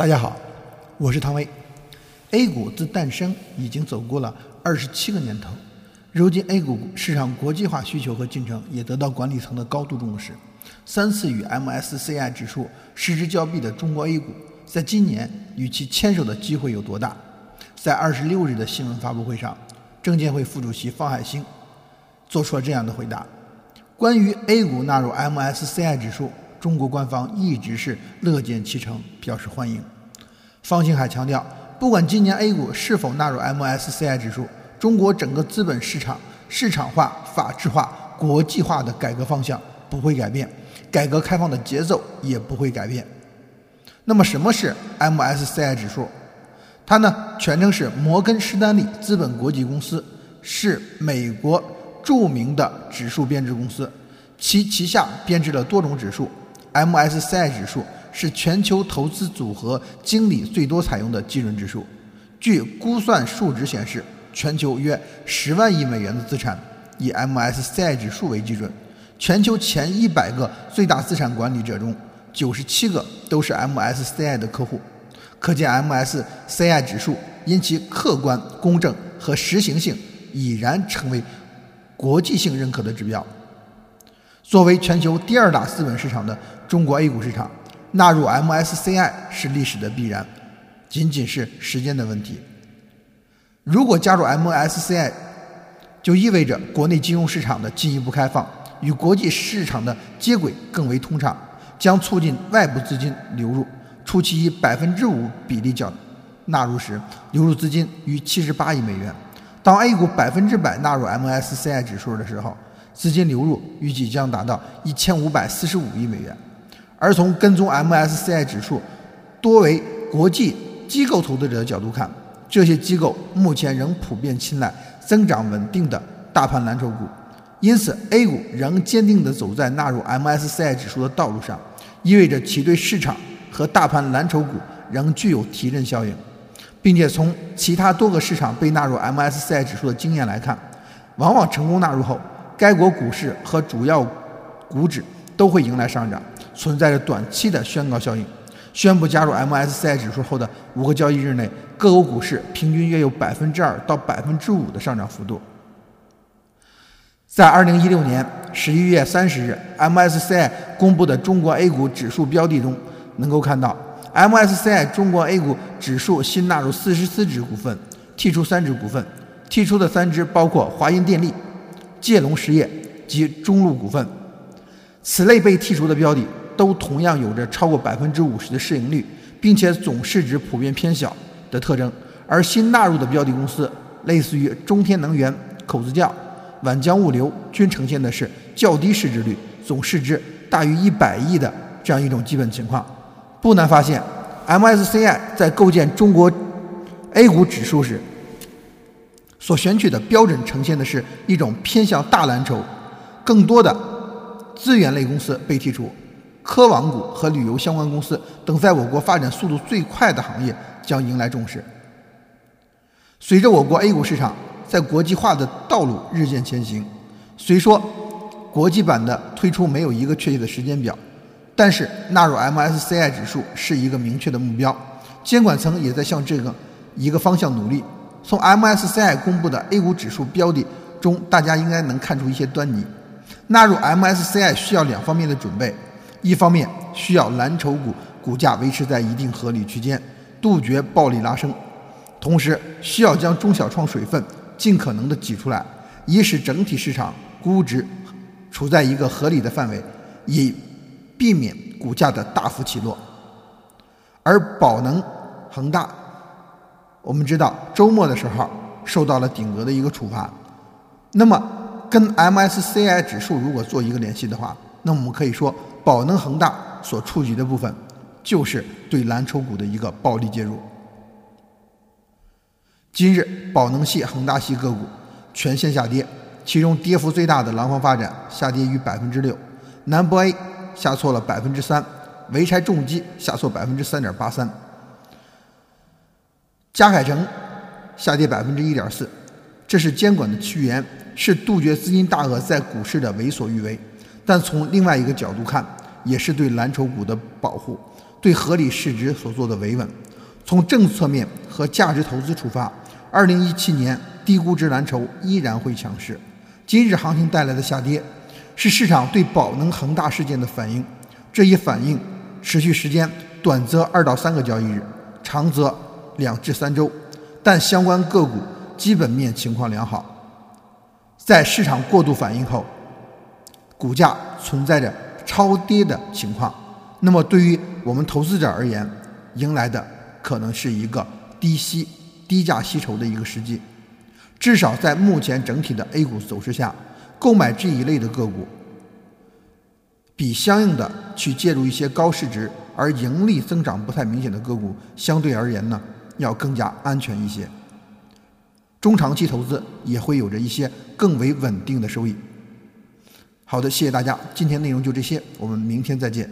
大家好，我是汤威。A 股自诞生已经走过了二十七个年头，如今 A 股市场国际化需求和进程也得到管理层的高度重视。三次与 MSCI 指数失之交臂的中国 A 股，在今年与其牵手的机会有多大？在二十六日的新闻发布会上，证监会副主席方海兴做出了这样的回答：关于 A 股纳入 MSCI 指数。中国官方一直是乐见其成，表示欢迎。方星海强调，不管今年 A 股是否纳入 MSCI 指数，中国整个资本市场市场化、法治化、国际化的改革方向不会改变，改革开放的节奏也不会改变。那么，什么是 MSCI 指数？它呢，全称是摩根士丹利资本国际公司，是美国著名的指数编制公司，其旗下编制了多种指数。MSCI 指数是全球投资组合经理最多采用的基准指数。据估算数值显示，全球约十万亿美元的资产以 MSCI 指数为基准。全球前一百个最大资产管理者中，九十七个都是 MSCI 的客户。可见，MSCI 指数因其客观、公正和实行性，已然成为国际性认可的指标。作为全球第二大资本市场的中国 A 股市场，纳入 MSCI 是历史的必然，仅仅是时间的问题。如果加入 MSCI，就意味着国内金融市场的进一步开放，与国际市场的接轨更为通畅，将促进外部资金流入。初期以百分之五比例较纳入时，流入资金逾七十八亿美元。当 A 股百分之百纳入 MSCI 指数的时候，资金流入预计将达到一千五百四十五亿美元，而从跟踪 MSCI 指数多为国际机构投资者的角度看，这些机构目前仍普遍青睐增长稳定的大盘蓝筹股，因此 A 股仍坚定地走在纳入 MSCI 指数的道路上，意味着其对市场和大盘蓝筹股仍具有提振效应，并且从其他多个市场被纳入 MSCI 指数的经验来看，往往成功纳入后。该国股市和主要股指都会迎来上涨，存在着短期的宣告效应。宣布加入 MSCI 指数后的五个交易日内，各国股市平均约有百分之二到百分之五的上涨幅度。在二零一六年十一月三十日，MSCI 公布的中国 A 股指数标的中，能够看到 MSCI 中国 A 股指数新纳入四十四只股份，剔除三只股份，剔出的三只包括华银电力。界龙实业及中路股份，此类被剔除的标的都同样有着超过百分之五十的市盈率，并且总市值普遍偏小的特征。而新纳入的标的公司，类似于中天能源、口子窖、皖江物流，均呈现的是较低市值率、总市值大于一百亿的这样一种基本情况。不难发现，MSCI 在构建中国 A 股指数时，所选取的标准呈现的是一种偏向大蓝筹，更多的资源类公司被剔除，科网股和旅游相关公司等在我国发展速度最快的行业将迎来重视。随着我国 A 股市场在国际化的道路日渐前行，虽说国际版的推出没有一个确切的时间表，但是纳入 MSCI 指数是一个明确的目标，监管层也在向这个一个方向努力。从 MSCI 公布的 A 股指数标的中，大家应该能看出一些端倪。纳入 MSCI 需要两方面的准备：一方面需要蓝筹股股价维持在一定合理区间，杜绝暴力拉升；同时需要将中小创水分尽可能的挤出来，以使整体市场估值处在一个合理的范围，以避免股价的大幅起落。而宝能、恒大。我们知道周末的时候受到了顶格的一个处罚，那么跟 MSCI 指数如果做一个联系的话，那我们可以说宝能恒大所触及的部分就是对蓝筹股的一个暴力介入。今日宝能系、恒大系个股全线下跌，其中跌幅最大的廊坊发展下跌逾百分之六，南博 A 下挫了百分之三，潍柴重机下挫百分之三点八三。嘉凯城下跌百分之一点四，这是监管的趋严，是杜绝资金大鳄在股市的为所欲为。但从另外一个角度看，也是对蓝筹股的保护。对合理市值所做的维稳。从政策面和价值投资出发，二零一七年低估值蓝筹依然会强势。今日行情带来的下跌，是市场对宝能恒大事件的反应。这一反应持续时间短则二到三个交易日，长则两至三周，但相关个股基本面情况良好。在市场过度反应后，股价存在着超跌的情况，那么对于我们投资者而言，迎来的可能是一个低吸、低价吸筹的一个时机。至少在目前整体的 A 股走势下，购买这一类的个股，比相应的去介入一些高市值而盈利增长不太明显的个股，相对而言呢，要更加安全一些。中长期投资也会有着一些更为稳定的收益。好的，谢谢大家，今天内容就这些，我们明天再见。